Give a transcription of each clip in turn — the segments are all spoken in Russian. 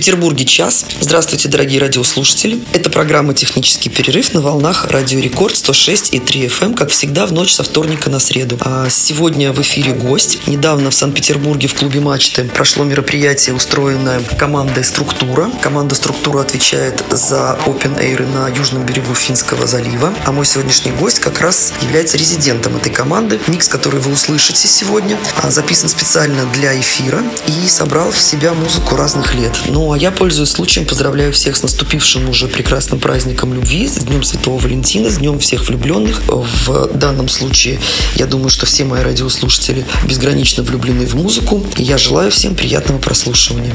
Петербурге час. Здравствуйте, дорогие радиослушатели. Это программа «Технический перерыв» на волнах Радио Рекорд 106 и 3 FM, эм, как всегда, в ночь со вторника на среду. А сегодня в эфире гость. Недавно в Санкт-Петербурге в клубе «Мачты» прошло мероприятие, устроенное командой «Структура». Команда «Структура» отвечает за Open Air на южном берегу Финского залива. А мой сегодняшний гость как раз является резидентом этой команды. Микс, который вы услышите сегодня, а, записан специально для эфира и собрал в себя музыку разных лет. А я, пользуясь случаем, поздравляю всех с наступившим уже прекрасным праздником любви, с Днем Святого Валентина, с Днем всех влюбленных. В данном случае, я думаю, что все мои радиослушатели безгранично влюблены в музыку. Я желаю всем приятного прослушивания.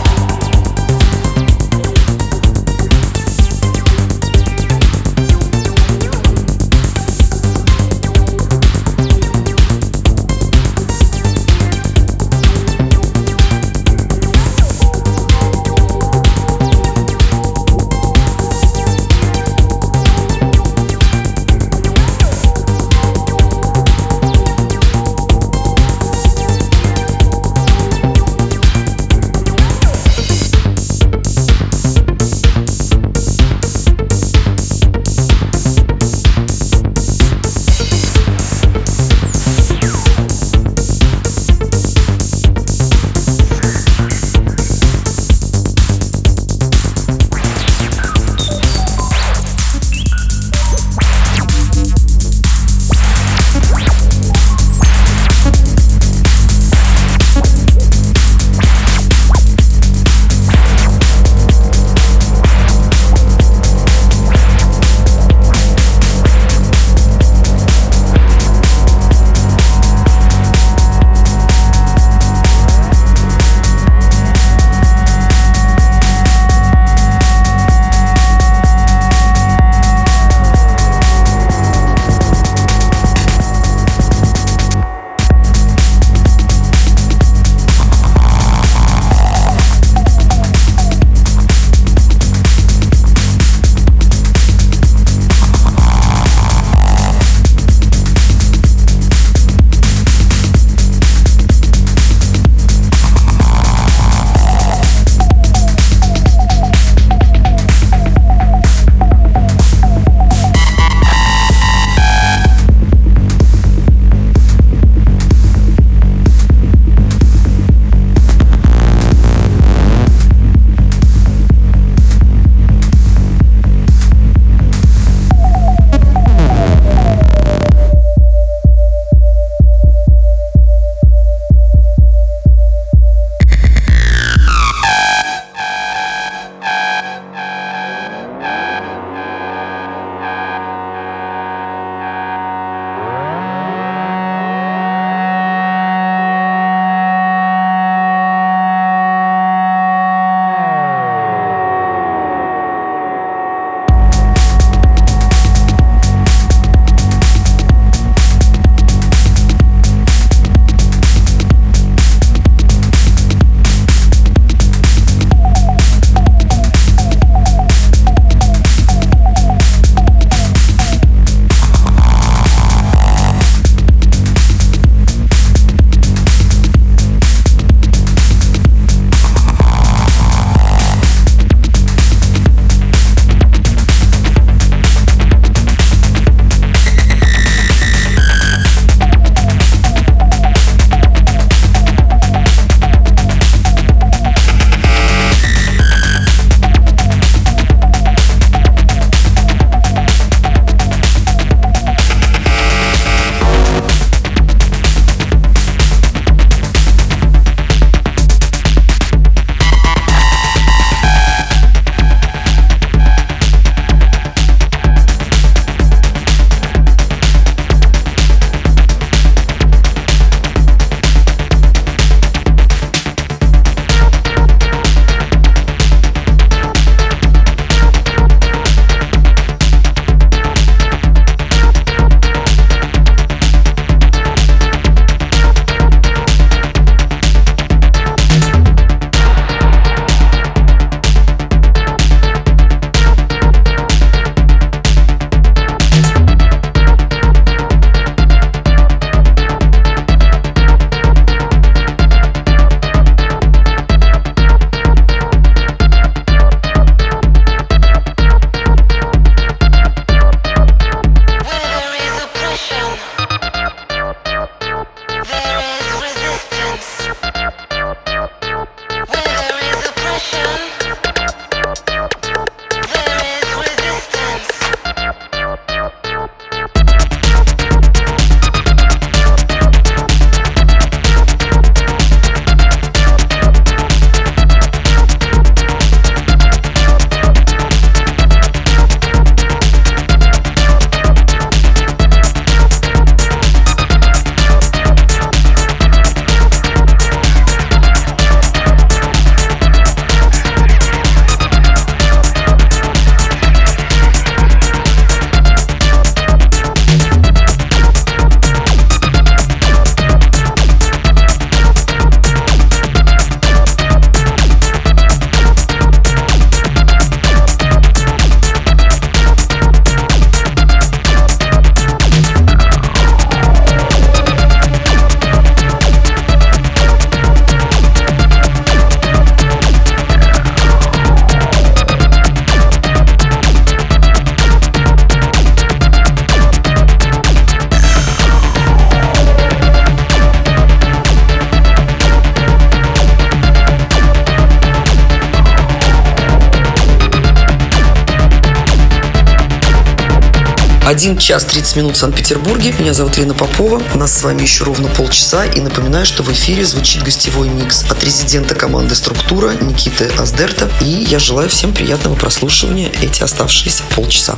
1 час 30 минут в Санкт-Петербурге. Меня зовут Лена Попова. У нас с вами еще ровно полчаса. И напоминаю, что в эфире звучит гостевой микс от резидента команды «Структура» Никиты Аздерта. И я желаю всем приятного прослушивания эти оставшиеся полчаса.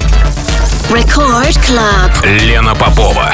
Record Club. Лена Попова.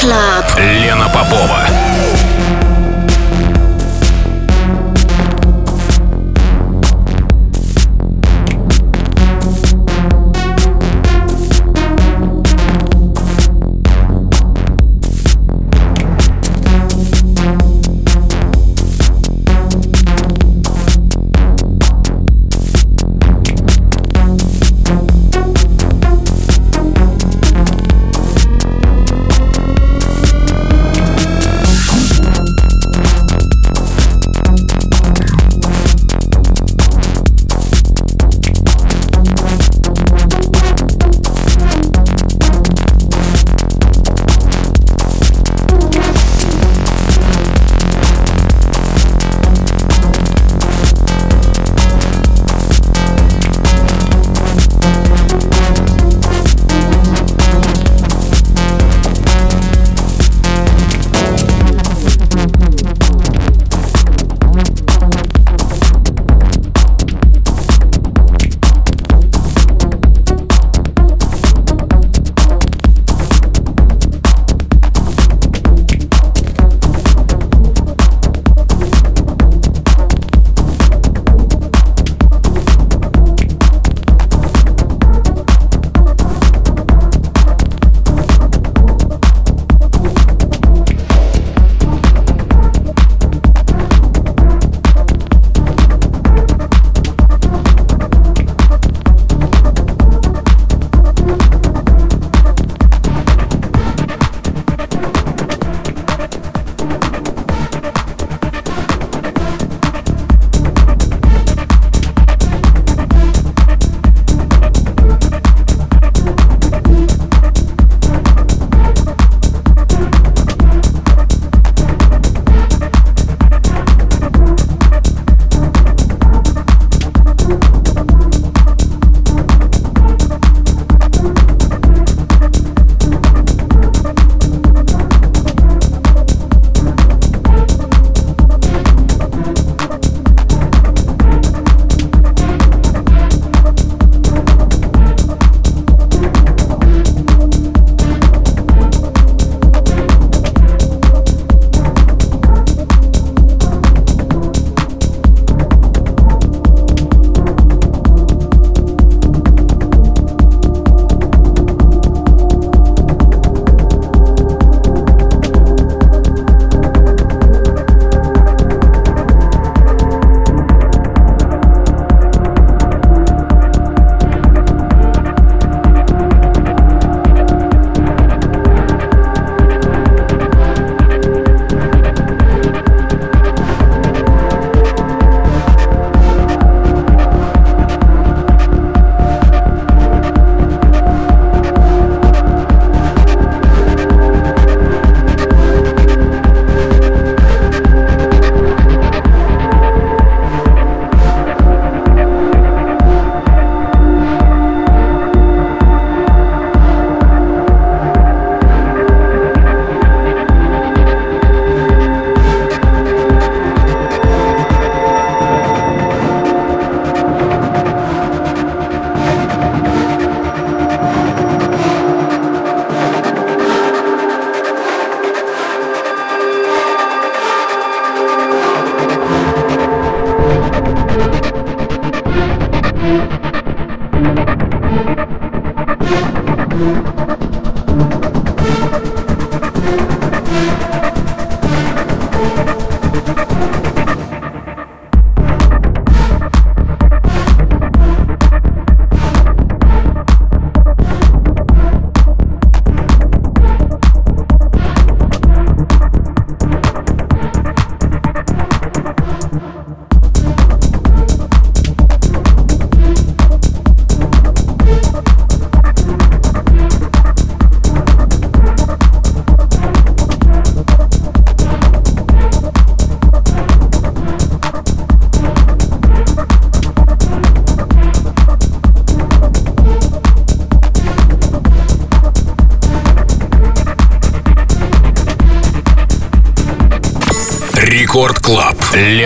Club. Лена Попова.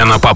Лена Попова.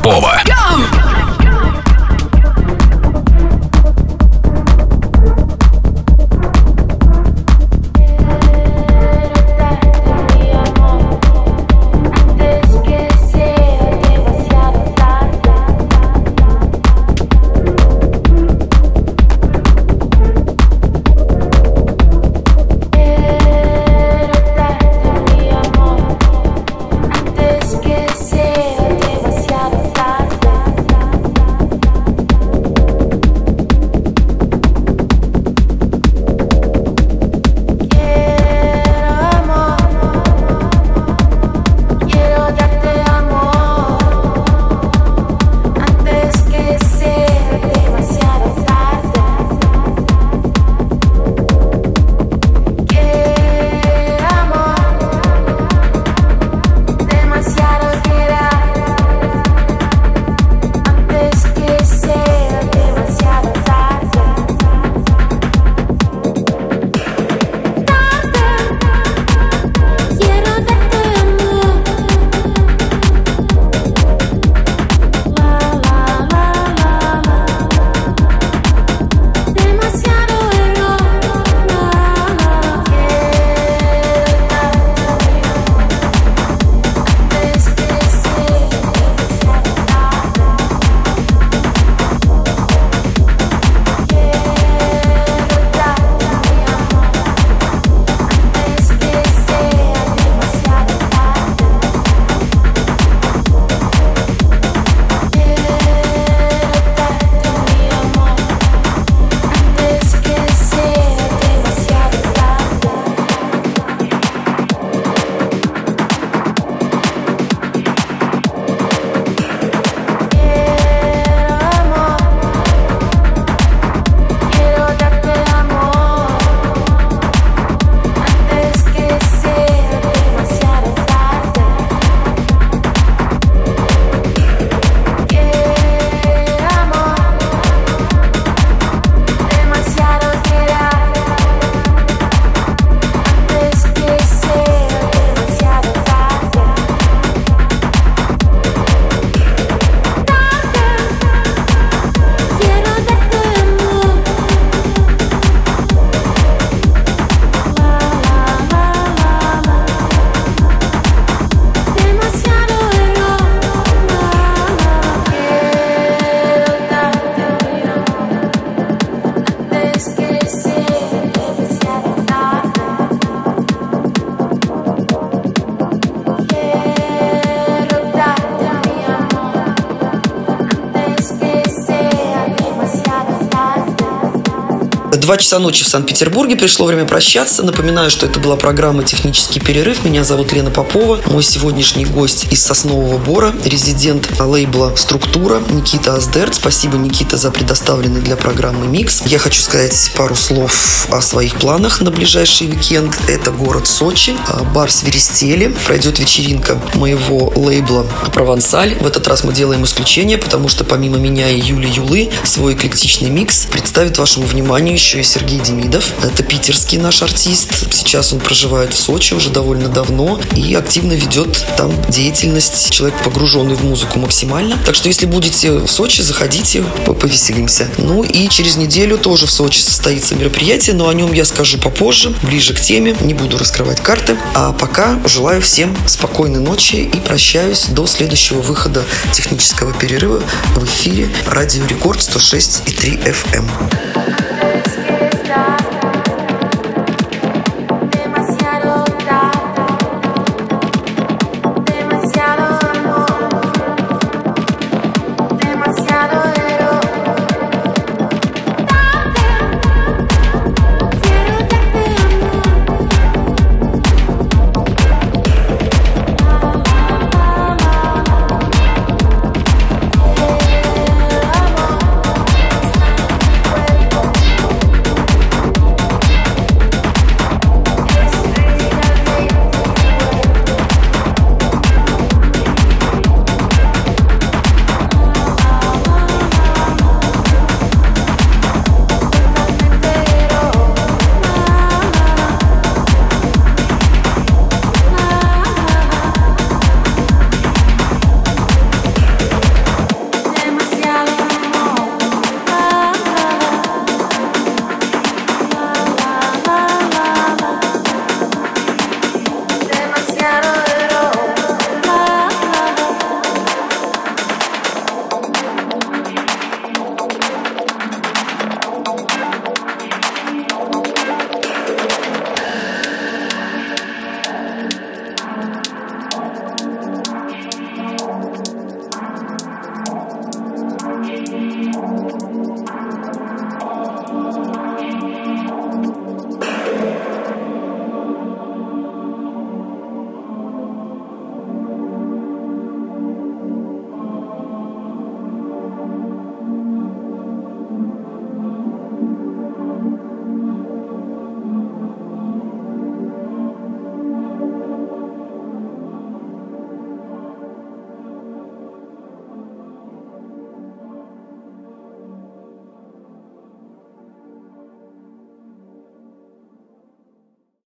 Два часа ночи в Санкт-Петербурге. Пришло время прощаться. Напоминаю, что это была программа «Технический перерыв». Меня зовут Лена Попова. Мой сегодняшний гость из Соснового Бора, резидент лейбла «Структура» Никита Аздерт. Спасибо, Никита, за предоставленный для программы микс. Я хочу сказать пару слов о своих планах на ближайший уикенд. Это город Сочи, а, бар Сверестели. Пройдет вечеринка моего лейбла «Провансаль». В этот раз мы делаем исключение, потому что помимо меня и Юли Юлы свой эклектичный микс представит вашему вниманию еще и Сергей Демидов. Это питерский наш артист. Сейчас он проживает в Сочи уже довольно давно и активно ведет там деятельность. Человек погруженный в музыку максимально. Так что если будете в Сочи, заходите, повеселимся. Ну и через неделю тоже в Сочи состоится мероприятие, но о нем я скажу попозже, ближе к теме. Не буду раскрывать карты. А пока желаю всем спокойной ночи и прощаюсь до следующего выхода технического перерыва в эфире Радио Рекорд 106 и 3 FM.